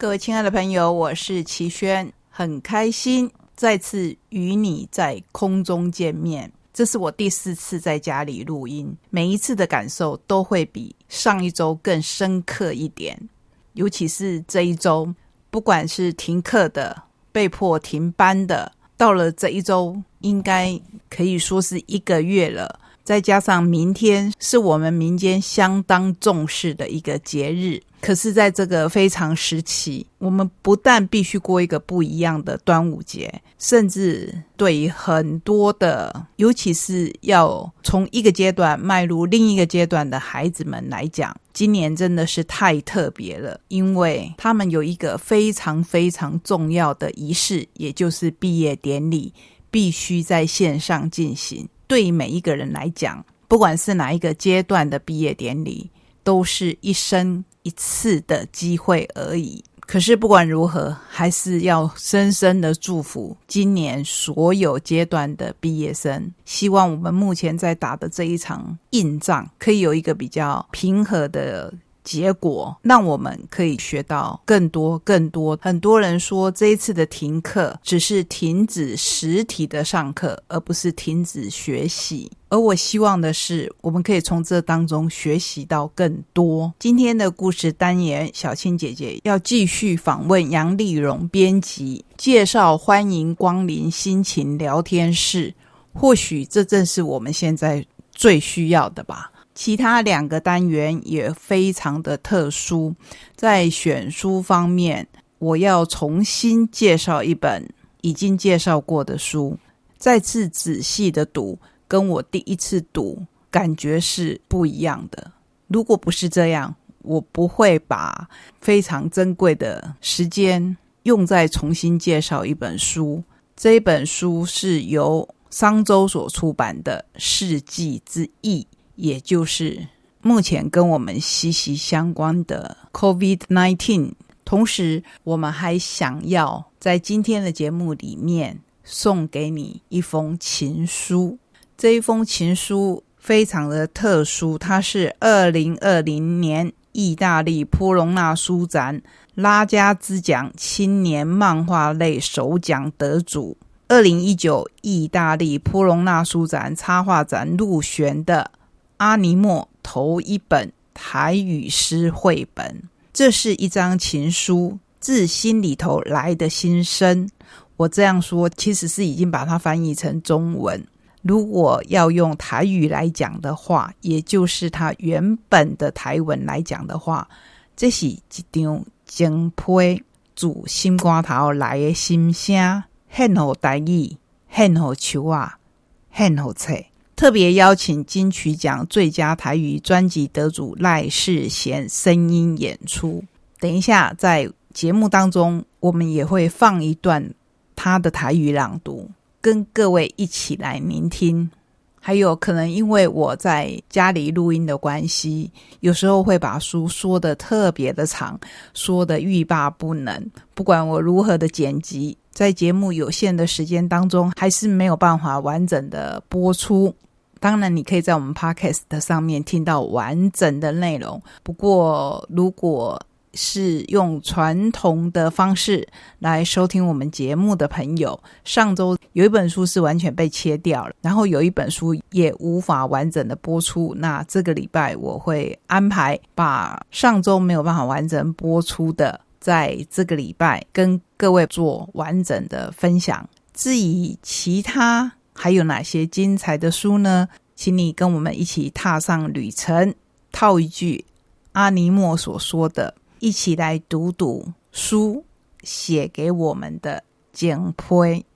各位亲爱的朋友，我是齐轩，很开心再次与你在空中见面。这是我第四次在家里录音，每一次的感受都会比上一周更深刻一点。尤其是这一周，不管是停课的、被迫停班的，到了这一周，应该可以说是一个月了。再加上明天是我们民间相当重视的一个节日。可是，在这个非常时期，我们不但必须过一个不一样的端午节，甚至对于很多的，尤其是要从一个阶段迈入另一个阶段的孩子们来讲，今年真的是太特别了，因为他们有一个非常非常重要的仪式，也就是毕业典礼，必须在线上进行。对每一个人来讲，不管是哪一个阶段的毕业典礼，都是一生。一次的机会而已。可是不管如何，还是要深深的祝福今年所有阶段的毕业生。希望我们目前在打的这一场硬仗，可以有一个比较平和的。结果让我们可以学到更多更多。很多人说这一次的停课只是停止实体的上课，而不是停止学习。而我希望的是，我们可以从这当中学习到更多。今天的故事单元，小青姐姐要继续访问杨丽蓉编辑，介绍欢迎光临心情聊天室。或许这正是我们现在最需要的吧。其他两个单元也非常的特殊，在选书方面，我要重新介绍一本已经介绍过的书，再次仔细的读，跟我第一次读感觉是不一样的。如果不是这样，我不会把非常珍贵的时间用在重新介绍一本书。这本书是由商周所出版的《世纪之翼》。也就是目前跟我们息息相关的 COVID-19，同时我们还想要在今天的节目里面送给你一封情书。这一封情书非常的特殊，它是二零二零年意大利波隆纳书展拉加兹奖青年漫画类首奖得主，二零一九意大利波隆纳书展插画展入选的。阿尼莫头一本台语诗绘本，这是一张情书，自心里头来的心声。我这样说，其实是已经把它翻译成中文。如果要用台语来讲的话，也就是它原本的台文来讲的话，这是一张精配煮心瓜头来的心声，很好台语，很好唱啊，很好唱。特别邀请金曲奖最佳台语专辑得主赖世贤声音演出。等一下，在节目当中，我们也会放一段他的台语朗读，跟各位一起来聆听。还有可能因为我在家里录音的关系，有时候会把书说的特别的长，说的欲罢不能。不管我如何的剪辑，在节目有限的时间当中，还是没有办法完整的播出。当然，你可以在我们 Podcast 上面听到完整的内容。不过，如果是用传统的方式来收听我们节目的朋友，上周有一本书是完全被切掉了，然后有一本书也无法完整的播出。那这个礼拜我会安排把上周没有办法完整播出的，在这个礼拜跟各位做完整的分享。至于其他，还有哪些精彩的书呢？请你跟我们一起踏上旅程。套一句阿尼莫所说的：“一起来读读书写给我们的简胚。”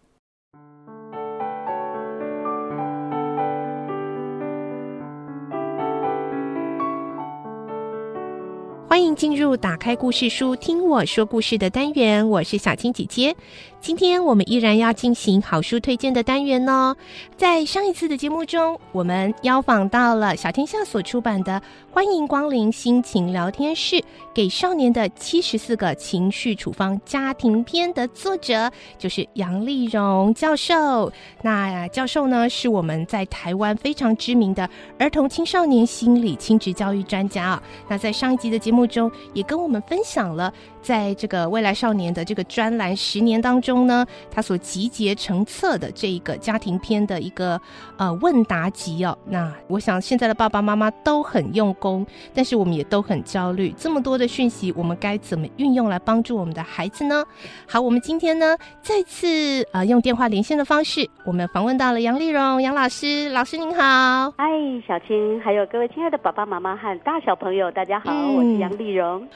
欢迎进入打开故事书，听我说故事的单元。我是小青姐姐。今天我们依然要进行好书推荐的单元哦。在上一次的节目中，我们邀访到了小天下所出版的《欢迎光临心情聊天室》给少年的七十四个情绪处方家庭篇的作者，就是杨丽荣教授。那教授呢，是我们在台湾非常知名的儿童青少年心理亲职教育专家啊。那在上一集的节目中，也跟我们分享了在这个未来少年的这个专栏十年当中呢，他所集结成册的这一个家庭篇的一个呃问答集哦。那我想现在的爸爸妈妈都很用功，但是我们也都很焦虑，这么多的讯息，我们该怎么运用来帮助我们的孩子呢？好，我们今天呢再次呃用电话连线的方式，我们访问到了杨丽蓉杨老师，老师您好。嗨，小青，还有各位亲爱的爸爸妈妈和大小朋友，大家好，我是杨丽蓉。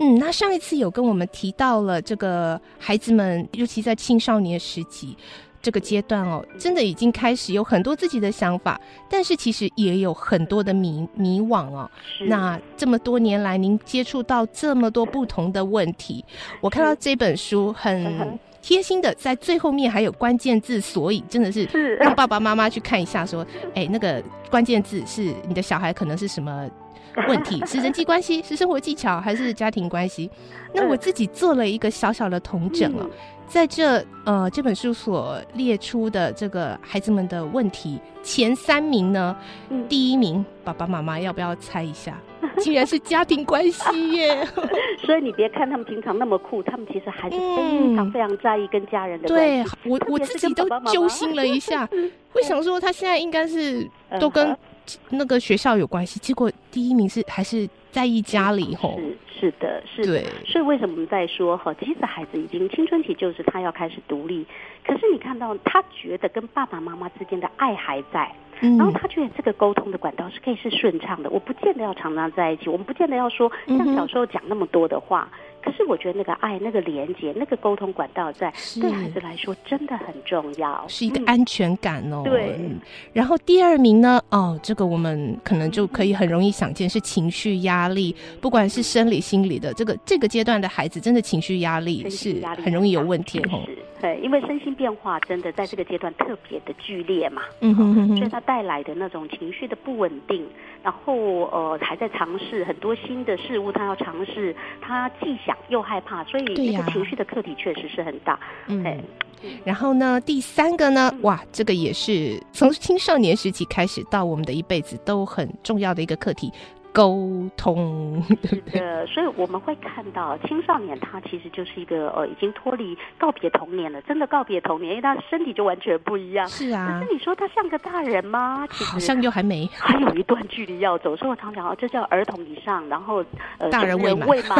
嗯，那上一次有跟我们提到了这个孩子们，尤其在青少年时期这个阶段哦，真的已经开始有很多自己的想法，但是其实也有很多的迷迷惘哦。那这么多年来，您接触到这么多不同的问题，我看到这本书很。贴心的，在最后面还有关键字所以，真的是让爸爸妈妈去看一下，说，哎，那个关键字是你的小孩可能是什么 问题？是人际关系，是生活技巧，还是家庭关系？那我自己做了一个小小的统整啊。在这呃这本书所列出的这个孩子们的问题前三名呢，第一名爸爸妈妈要不要猜一下？竟然是家庭关系耶！所以你别看他们平常那么酷，他们其实还是非常非常在意跟家人的对我我自己都揪心了一下，会想说他现在应该是都跟那个学校有关系，结果第一名是还是在意家里吼。是是的，是的，所以为什么我们在说哈？其实孩子已经青春期，就是他要开始独立。可是你看到他觉得跟爸爸妈妈之间的爱还在，然后他觉得这个沟通的管道是可以是顺畅的。我不见得要常常在一起，我们不见得要说像小时候讲那么多的话。可是我觉得那个爱、那个连接、那个沟通管道，在对孩子来说真的很重要，是一个安全感哦。对。然后第二名呢？哦，这个我们可能就可以很容易想见，是情绪压力，不管是生理、心理的。这个这个阶段的孩子，真的情绪压力是很容易有问题哦。对，因为身心变化真的在这个阶段特别的剧烈嘛，嗯哼哼，所以它带来的那种情绪的不稳定，然后呃还在尝试很多新的事物，他要尝试，他既想又害怕，所以那个情绪的课题确实是很大。嗯，然后呢，第三个呢，哇，这个也是从青少年时期开始到我们的一辈子都很重要的一个课题。沟通，对对，所以我们会看到青少年他其实就是一个呃，已经脱离告别童年了，真的告别童年，因为他身体就完全不一样。是啊，可是你说他像个大人吗？好像又还没，还有一段距离要走。所以我常讲哦，这叫儿童以上，然后呃，大人未满。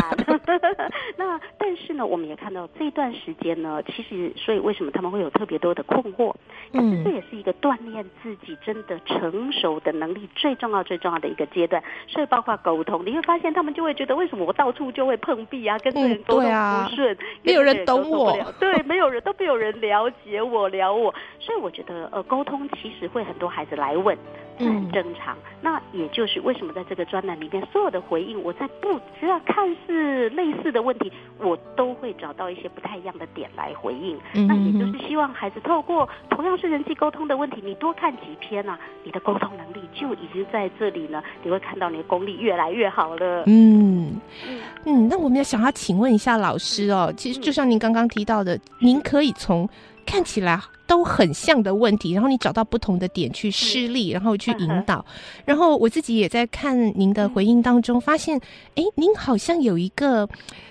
那但是呢，我们也看到这段时间呢，其实所以为什么他们会有特别多的困惑？嗯，这也是一个锻炼自己真的成熟的能力最重要最重要的一个阶段。所以。包括沟通，你会发现他们就会觉得，为什么我到处就会碰壁啊，跟人沟通不顺，没有人懂我，对，没有人都没有人了解我，聊我，所以我觉得，呃，沟通其实会很多孩子来问。这很正常，那也就是为什么在这个专栏里面，所有的回应，我在不只要看似类似的问题，我都会找到一些不太一样的点来回应。那也就是希望孩子透过同样是人际沟通的问题，你多看几篇啊，你的沟通能力就已经在这里呢。你会看到你功力越来越好了。嗯。嗯，那我们要想要请问一下老师哦，其实就像您刚刚提到的，您可以从看起来。都很像的问题，然后你找到不同的点去施力，然后去引导。然后我自己也在看您的回应当中，发现，哎，您好像有一个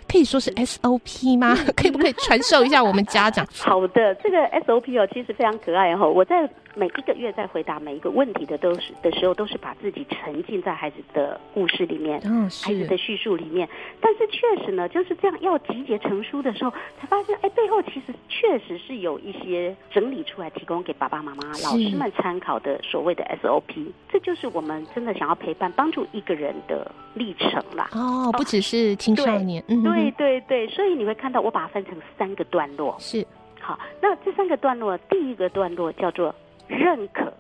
可以说是 SOP 吗？可以不可以传授一下我们家长？好的，这个 SOP 哦，其实非常可爱哈。我在每一个月在回答每一个问题的都是的时候，都是把自己沉浸在孩子的故事里面，孩子的叙述里面。但是确实呢，就是这样要集结成书的时候，才发现，哎，背后其实确实是有一些整理出来，提供给爸爸妈妈、老师们参考的所谓的 SOP。这就是我们真的想要陪伴、帮助一个人的历程啦。哦，不只是青少年，嗯对对对，所以你会看到我把它分成三个段落。是，好，那这三个段落，第一个段落叫做。认可、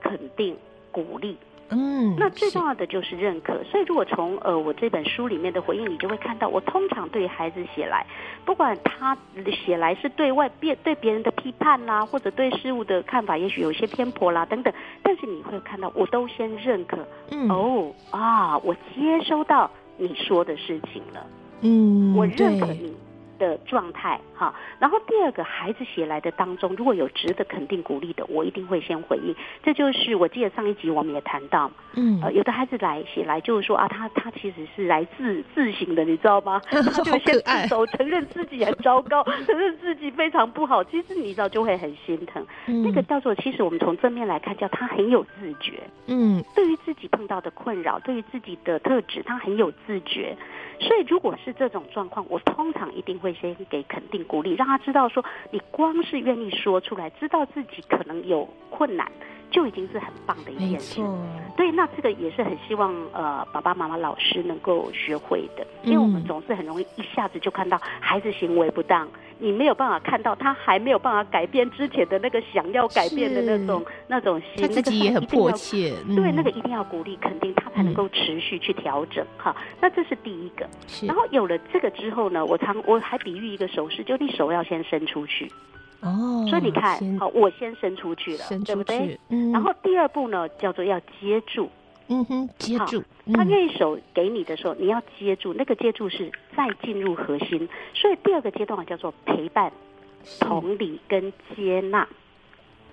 肯定、鼓励，嗯，那最重要的就是认可。所以，如果从呃我这本书里面的回应，你就会看到，我通常对孩子写来，不管他写来是对外别对别人的批判啦，或者对事物的看法，也许有些偏颇啦等等，但是你会看到，我都先认可，嗯，哦啊，我接收到你说的事情了，嗯，我认可你。的状态哈。然后第二个，孩子写来的当中，如果有值得肯定鼓励的，我一定会先回应。这就是我记得上一集我们也谈到，嗯，呃，有的孩子来写来就是说啊，他他其实是来自自省的，你知道吗？他就先自首，承认自己很糟糕，承认自己非常不好。其实你知道就会很心疼。那个叫做，其实我们从正面来看，叫他很有自觉。嗯，对于自己碰到的困扰，对于自己的特质，他很有自觉。所以，如果是这种状况，我通常一定会先给肯定鼓励，让他知道说，你光是愿意说出来，知道自己可能有困难。就已经是很棒的一件事，对，那这个也是很希望呃爸爸妈妈老师能够学会的，因为我们总是很容易一下子就看到孩子行为不当，你没有办法看到他还没有办法改变之前的那个想要改变的那种那种心，他自己也很迫切，对，那个一定要鼓励肯定他才能够持续去调整哈。那这是第一个，然后有了这个之后呢，我常我还比喻一个手势，就你手要先伸出去。哦，所以你看，好，我先伸出去了，对不对？嗯。然后第二步呢，叫做要接住。嗯哼，接住。他愿意手给你的时候，你要接住。那个接住是再进入核心。所以第二个阶段叫做陪伴、同理跟接纳。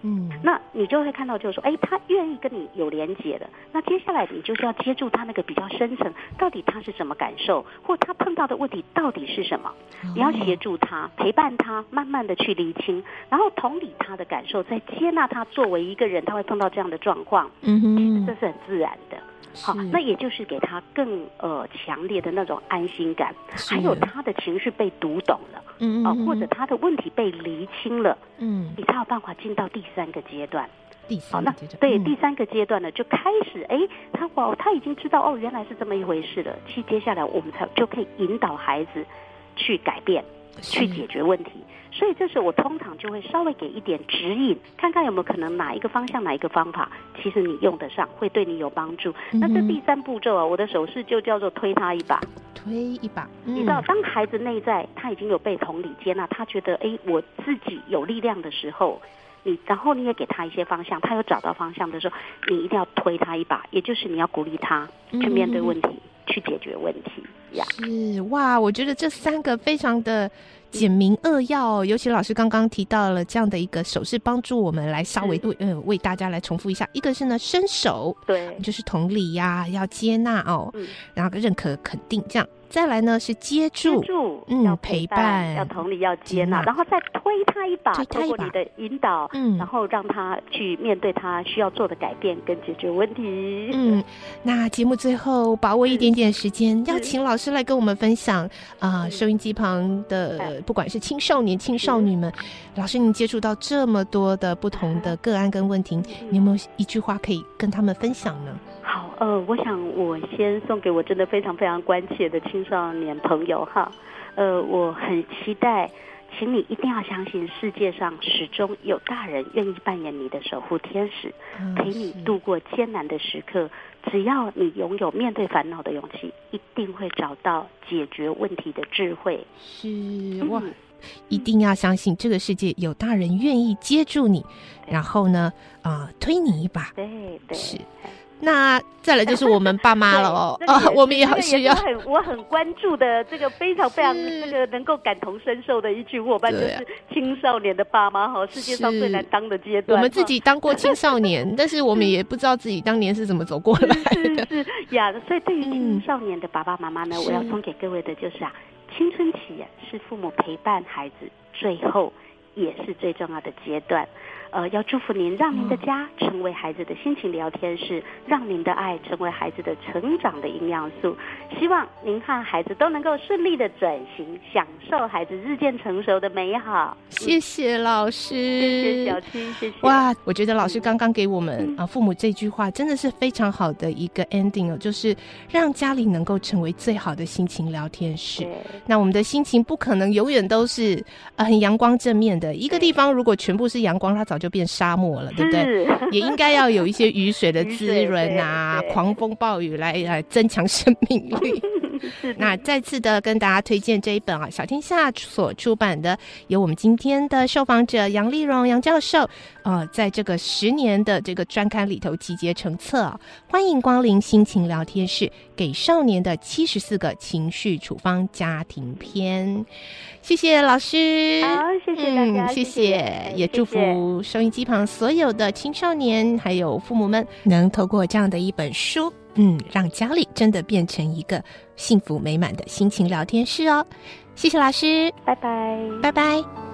嗯，那你就会看到，就是说，哎，他愿意跟你有连接的。那接下来你就是要接住他那个比较深层，到底他是什么感受，或他碰到的问题到底是什么？你要协助他，陪伴他，慢慢的去厘清，然后同理他的感受，再接纳他作为一个人，他会碰到这样的状况。嗯哼，其实这是很自然的。好，那也就是给他更呃强烈的那种安心感，还有他的情绪被读懂了，嗯啊，或者他的问题被厘清了，嗯，你才有办法进到第三个阶段。第三个阶段，对第三个阶段呢，就开始哎，他哦，他已经知道哦，原来是这么一回事了。其实接下来我们才就可以引导孩子去改变，去解决问题。所以这时我通常就会稍微给一点指引，看看有没有可能哪一个方向、哪一个方法，其实你用得上，会对你有帮助。那这第三步骤啊，我的手势就叫做推他一把，推一把。你知道，当孩子内在他已经有被同理接纳，他觉得哎，我自己有力量的时候，你然后你也给他一些方向，他有找到方向的时候，你一定要推他一把，也就是你要鼓励他去面对问题，去解决问题呀。是哇，我觉得这三个非常的。简明扼要，尤其老师刚刚提到了这样的一个手势，帮助我们来稍微为嗯为大家来重复一下。一个是呢伸手，对，就是同理呀，要接纳哦，然后认可肯定这样。再来呢是接住，嗯，要陪伴，要同理，要接纳，然后再推他一把，通过你的引导，嗯，然后让他去面对他需要做的改变跟解决问题。嗯，那节目最后把握一点点时间，要请老师来跟我们分享啊，收音机旁的不管是青少年、青少女们，老师您接触到这么多的不同的个案跟问题，你有没有一句话可以跟他们分享呢？好，呃，我想我先送给我真的非常非常关切的青少年朋友哈，呃，我很期待，请你一定要相信世界上始终有大人愿意扮演你的守护天使，陪你度过艰难的时刻。只要你拥有面对烦恼的勇气，一定会找到解决问题的智慧。是哇，一定要相信这个世界有大人愿意接住你，然后呢，啊，推你一把。对对是。那再来就是我们爸妈了哦，我们也好需要。很我很关注的这个非常非常这个能够感同身受的一群伙伴，就是青少年的爸妈哈，世界上最难当的阶段。我们自己当过青少年，但是我们也不知道自己当年是怎么走过来的。是呀，所以对于青少年的爸爸妈妈呢，我要送给各位的就是啊，青春期是父母陪伴孩子最后也是最重要的阶段。呃，要祝福您，让您的家成为孩子的心情聊天室，让您的爱成为孩子的成长的营养素。希望您和孩子都能够顺利的转型，享受孩子日渐成熟的美好。谢谢老师，谢谢小青，谢谢。哇，我觉得老师刚刚给我们啊父母这句话真的是非常好的一个 ending 哦，就是让家里能够成为最好的心情聊天室。那我们的心情不可能永远都是呃很阳光正面的，一个地方如果全部是阳光，它早。早就变沙漠了，对不对？也应该要有一些雨水的滋润啊，狂风暴雨来来增强生命力。那再次的跟大家推荐这一本啊，小天下所出版的，由我们今天的受访者杨丽荣杨教授，呃，在这个十年的这个专刊里头集结成册，欢迎光临心情聊天室，给少年的七十四个情绪处方家庭篇。谢谢老师，好，谢谢大家，谢谢，也祝福收音机旁所有的青少年还有父母们，能透过这样的一本书，嗯，让家里真的变成一个幸福美满的心情聊天室哦。谢谢老师，拜拜，拜拜。